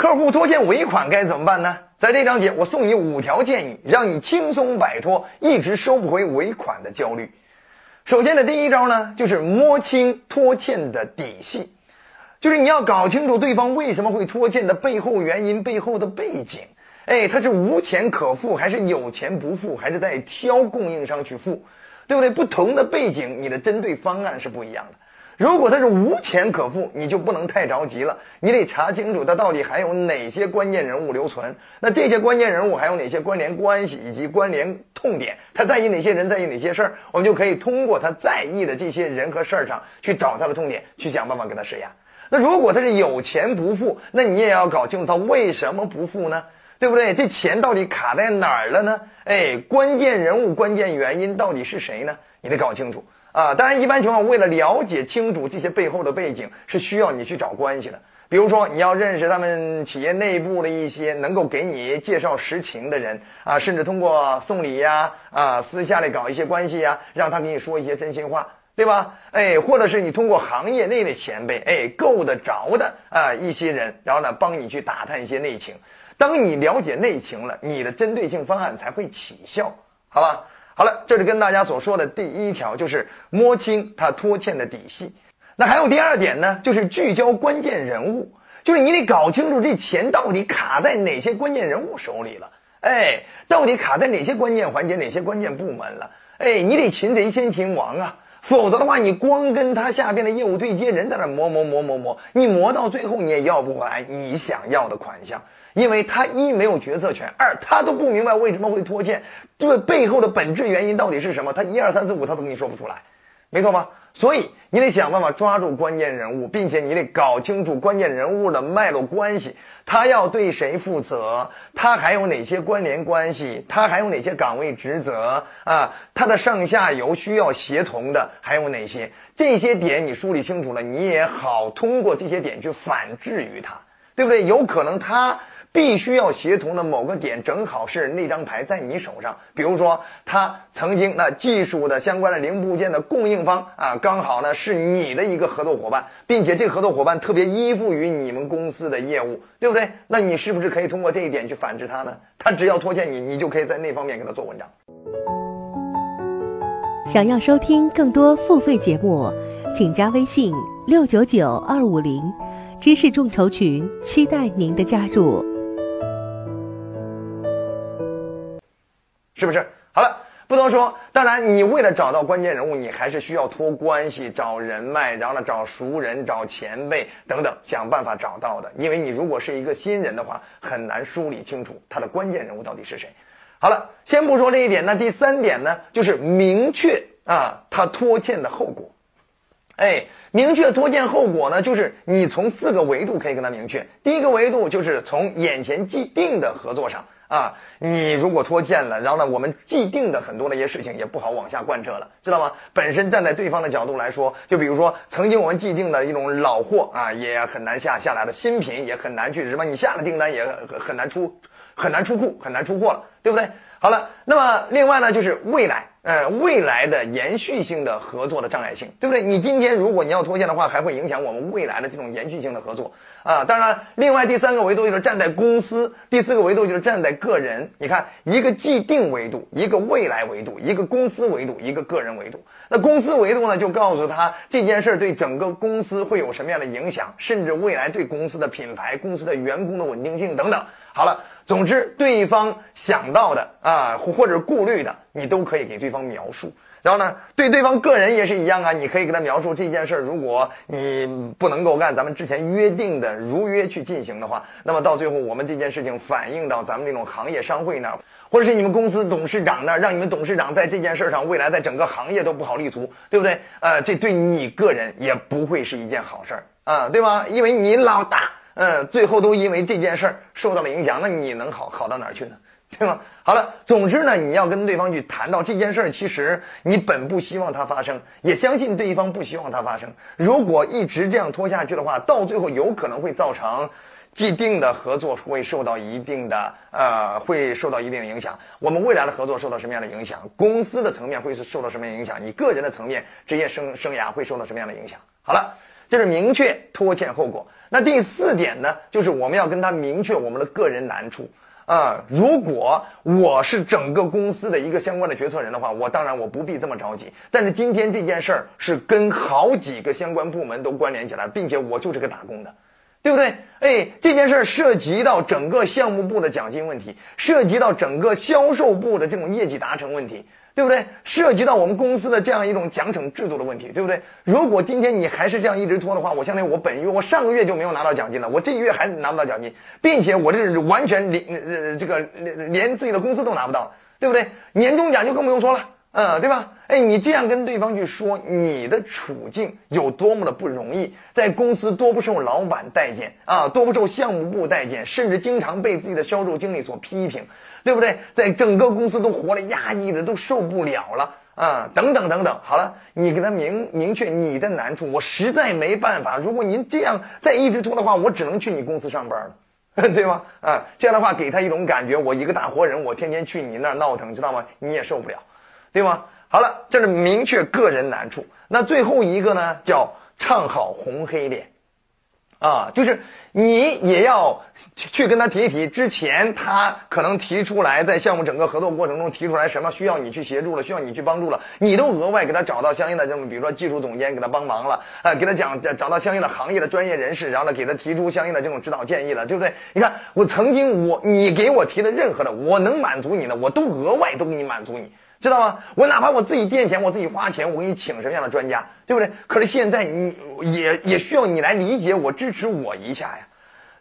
客户拖欠尾款该怎么办呢？在这章节，我送你五条建议，让你轻松摆脱一直收不回尾款的焦虑。首先的第一招呢，就是摸清拖欠的底细，就是你要搞清楚对方为什么会拖欠的背后原因、背后的背景。哎，他是无钱可付，还是有钱不付，还是在挑供应商去付，对不对？不同的背景，你的针对方案是不一样的。如果他是无钱可付，你就不能太着急了，你得查清楚他到底还有哪些关键人物留存。那这些关键人物还有哪些关联关系以及关联痛点？他在意哪些人，在意哪些事儿？我们就可以通过他在意的这些人和事儿上去找他的痛点，去想办法给他施压。那如果他是有钱不付，那你也要搞清楚他为什么不付呢？对不对？这钱到底卡在哪儿了呢？哎，关键人物、关键原因到底是谁呢？你得搞清楚。啊，当然，一般情况，为了了解清楚这些背后的背景，是需要你去找关系的。比如说，你要认识他们企业内部的一些能够给你介绍实情的人啊，甚至通过送礼呀，啊，私下里搞一些关系呀，让他给你说一些真心话，对吧？哎，或者是你通过行业内的前辈，哎，够得着的啊一些人，然后呢，帮你去打探一些内情。当你了解内情了，你的针对性方案才会起效，好吧？好了，这是跟大家所说的第一条，就是摸清他拖欠的底细。那还有第二点呢，就是聚焦关键人物，就是你得搞清楚这钱到底卡在哪些关键人物手里了，哎，到底卡在哪些关键环节、哪些关键部门了，哎，你得擒贼先擒王啊，否则的话，你光跟他下边的业务对接人在那磨磨磨磨磨，你磨到最后你也要不回来你想要的款项。因为他一没有决策权，二他都不明白为什么会拖欠，这背后的本质原因到底是什么？他一二三四五他都跟你说不出来，没错吧？所以你得想办法抓住关键人物，并且你得搞清楚关键人物的脉络关系，他要对谁负责，他还有哪些关联关系，他还有哪些岗位职责啊？他的上下游需要协同的还有哪些？这些点你梳理清楚了，你也好通过这些点去反制于他，对不对？有可能他。必须要协同的某个点，正好是那张牌在你手上。比如说，他曾经那技术的相关的零部件的供应方啊，刚好呢是你的一个合作伙伴，并且这个合作伙伴特别依附于你们公司的业务，对不对？那你是不是可以通过这一点去反制他呢？他只要拖欠你，你就可以在那方面给他做文章。想要收听更多付费节目，请加微信六九九二五零知识众筹群，期待您的加入。是不是？好了，不多说。当然，你为了找到关键人物，你还是需要托关系、找人脉，然后呢，找熟人、找前辈等等，想办法找到的。因为你如果是一个新人的话，很难梳理清楚他的关键人物到底是谁。好了，先不说这一点，那第三点呢，就是明确啊，他拖欠的后果。哎，明确拖欠后果呢，就是你从四个维度可以跟他明确。第一个维度就是从眼前既定的合作上。啊，你如果拖欠了，然后呢，我们既定的很多的一些事情也不好往下贯彻了，知道吗？本身站在对方的角度来说，就比如说曾经我们既定的一种老货啊，也很难下下来的新品也很难去什么，你下了订单也很很难出，很难出库，很难出货了，对不对？好了，那么另外呢，就是未来。呃，未来的延续性的合作的障碍性，对不对？你今天如果你要拖欠的话，还会影响我们未来的这种延续性的合作啊。当然，另外第三个维度就是站在公司，第四个维度就是站在个人。你看，一个既定维度，一个未来维度，一个公司维度，一个个人维度。那公司维度呢，就告诉他这件事对整个公司会有什么样的影响，甚至未来对公司的品牌、公司的员工的稳定性等等。好了。总之，对方想到的啊，或者顾虑的，你都可以给对方描述。然后呢，对对方个人也是一样啊，你可以给他描述这件事儿。如果你不能够按咱们之前约定的如约去进行的话，那么到最后我们这件事情反映到咱们这种行业商会那，或者是你们公司董事长那，让你们董事长在这件事上未来在整个行业都不好立足，对不对？呃，这对你个人也不会是一件好事儿啊，对吧？因为你老大。嗯，最后都因为这件事儿受到了影响，那你能好好到哪儿去呢？对吗？好了，总之呢，你要跟对方去谈到这件事儿，其实你本不希望它发生，也相信对方不希望它发生。如果一直这样拖下去的话，到最后有可能会造成既定的合作会受到一定的呃，会受到一定的影响。我们未来的合作受到什么样的影响？公司的层面会是受到什么影响？你个人的层面职业生生涯会受到什么样的影响？好了，这是明确拖欠后果。那第四点呢，就是我们要跟他明确我们的个人难处。啊，如果我是整个公司的一个相关的决策人的话，我当然我不必这么着急。但是今天这件事儿是跟好几个相关部门都关联起来，并且我就是个打工的，对不对？哎，这件事儿涉及到整个项目部的奖金问题，涉及到整个销售部的这种业绩达成问题。对不对？涉及到我们公司的这样一种奖惩制度的问题，对不对？如果今天你还是这样一直拖的话，我相当于我本月我上个月就没有拿到奖金了，我这个月还拿不到奖金，并且我这是完全连呃这个连自己的工资都拿不到，对不对？年终奖就更不用说了，嗯，对吧？哎，你这样跟对方去说你的处境有多么的不容易，在公司多不受老板待见啊，多不受项目部待见，甚至经常被自己的销售经理所批评。对不对？在整个公司都活得压抑的都受不了了啊！等等等等，好了，你给他明明确你的难处，我实在没办法。如果您这样再一直拖的话，我只能去你公司上班了，对吧？啊，这样的话给他一种感觉，我一个大活人，我天天去你那儿闹腾，知道吗？你也受不了，对吗？好了，这是明确个人难处。那最后一个呢，叫唱好红黑脸。啊，就是你也要去跟他提一提，之前他可能提出来，在项目整个合作过程中提出来什么需要你去协助了，需要你去帮助了，你都额外给他找到相应的这种，比如说技术总监给他帮忙了，啊，给他讲找到相应的行业的专业人士，然后呢给他提出相应的这种指导建议了，对不对？你看我曾经我你给我提的任何的，我能满足你的，我都额外都给你满足你。知道吗？我哪怕我自己垫钱，我自己花钱，我给你请什么样的专家，对不对？可是现在你也也需要你来理解我、支持我一下呀，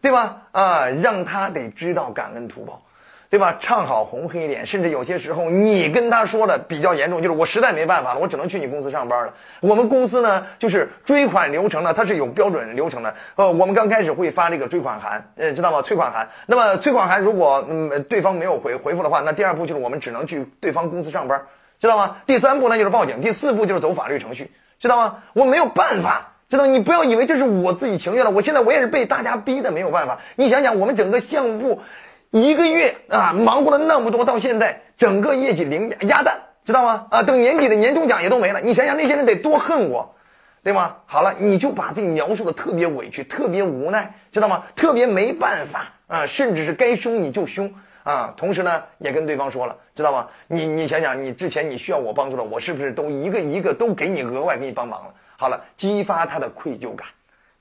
对吧？啊，让他得知道感恩图报。对吧？唱好红黑脸，甚至有些时候你跟他说的比较严重，就是我实在没办法了，我只能去你公司上班了。我们公司呢，就是追款流程呢，它是有标准流程的。呃，我们刚开始会发这个追款函，呃，知道吗？催款函。那么催款函如果嗯对方没有回回复的话，那第二步就是我们只能去对方公司上班，知道吗？第三步呢就是报警，第四步就是走法律程序，知道吗？我没有办法，知道？你不要以为这是我自己情愿的，我现在我也是被大家逼的，没有办法。你想想，我们整个项目部。一个月啊，忙活了那么多，到现在整个业绩零鸭蛋，知道吗？啊，等年底的年终奖也都没了。你想想那些人得多恨我，对吗？好了，你就把自己描述的特别委屈，特别无奈，知道吗？特别没办法啊，甚至是该凶你就凶啊。同时呢，也跟对方说了，知道吗？你你想想，你之前你需要我帮助的，我是不是都一个一个都给你额外给你帮忙了？好了，激发他的愧疚感，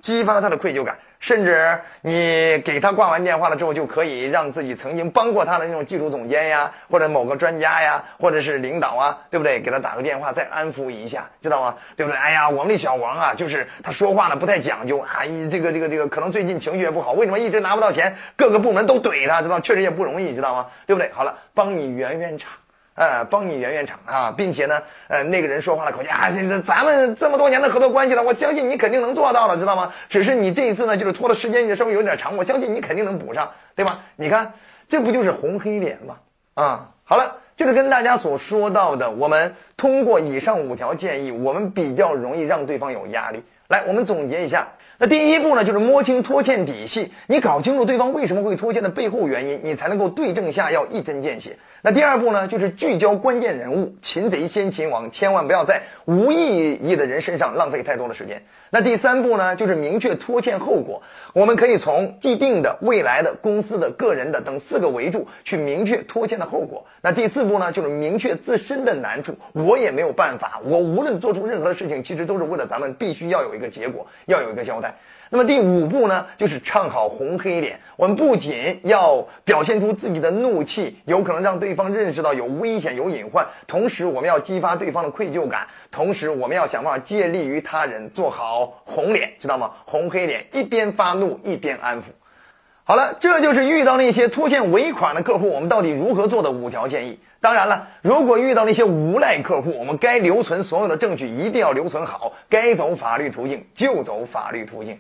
激发他的愧疚感。甚至你给他挂完电话了之后，就可以让自己曾经帮过他的那种技术总监呀，或者某个专家呀，或者是领导啊，对不对？给他打个电话，再安抚一下，知道吗？对不对？哎呀，我们的小王啊，就是他说话呢不太讲究啊，这个这个这个，可能最近情绪也不好，为什么一直拿不到钱？各个部门都怼他，知道？确实也不容易，知道吗？对不对？好了，帮你圆圆场。呃，帮你圆圆场啊，并且呢，呃，那个人说话的口气啊，这咱们这么多年的合作关系了，我相信你肯定能做到了，知道吗？只是你这一次呢，就是拖的时间也稍微有点长，我相信你肯定能补上，对吧？你看，这不就是红黑脸吗？啊，好了，就是跟大家所说到的，我们通过以上五条建议，我们比较容易让对方有压力。来，我们总结一下。那第一步呢，就是摸清拖欠底细，你搞清楚对方为什么会拖欠的背后原因，你才能够对症下药，一针见血。那第二步呢，就是聚焦关键人物，擒贼先擒王，千万不要在无意义的人身上浪费太多的时间。那第三步呢，就是明确拖欠后果，我们可以从既定的、未来的、公司的、个人的等四个维度去明确拖欠的后果。那第四步呢，就是明确自身的难处，我也没有办法，我无论做出任何的事情，其实都是为了咱们必须要有一个结果，要有一个交代。那么第五步呢，就是唱好红黑脸。我们不仅要表现出自己的怒气，有可能让对方认识到有危险、有隐患，同时我们要激发对方的愧疚感，同时我们要想办法借力于他人，做好红脸，知道吗？红黑脸，一边发怒一边安抚。好了，这就是遇到那些拖欠尾款的客户，我们到底如何做的五条建议。当然了，如果遇到那些无赖客户，我们该留存所有的证据一定要留存好，该走法律途径就走法律途径。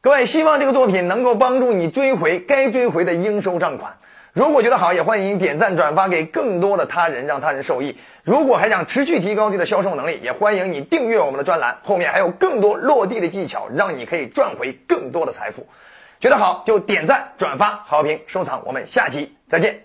各位，希望这个作品能够帮助你追回该追回的应收账款。如果觉得好，也欢迎点赞转发给更多的他人，让他人受益。如果还想持续提高自己的销售能力，也欢迎你订阅我们的专栏，后面还有更多落地的技巧，让你可以赚回更多的财富。觉得好就点赞、转发、好评、收藏。我们下期再见。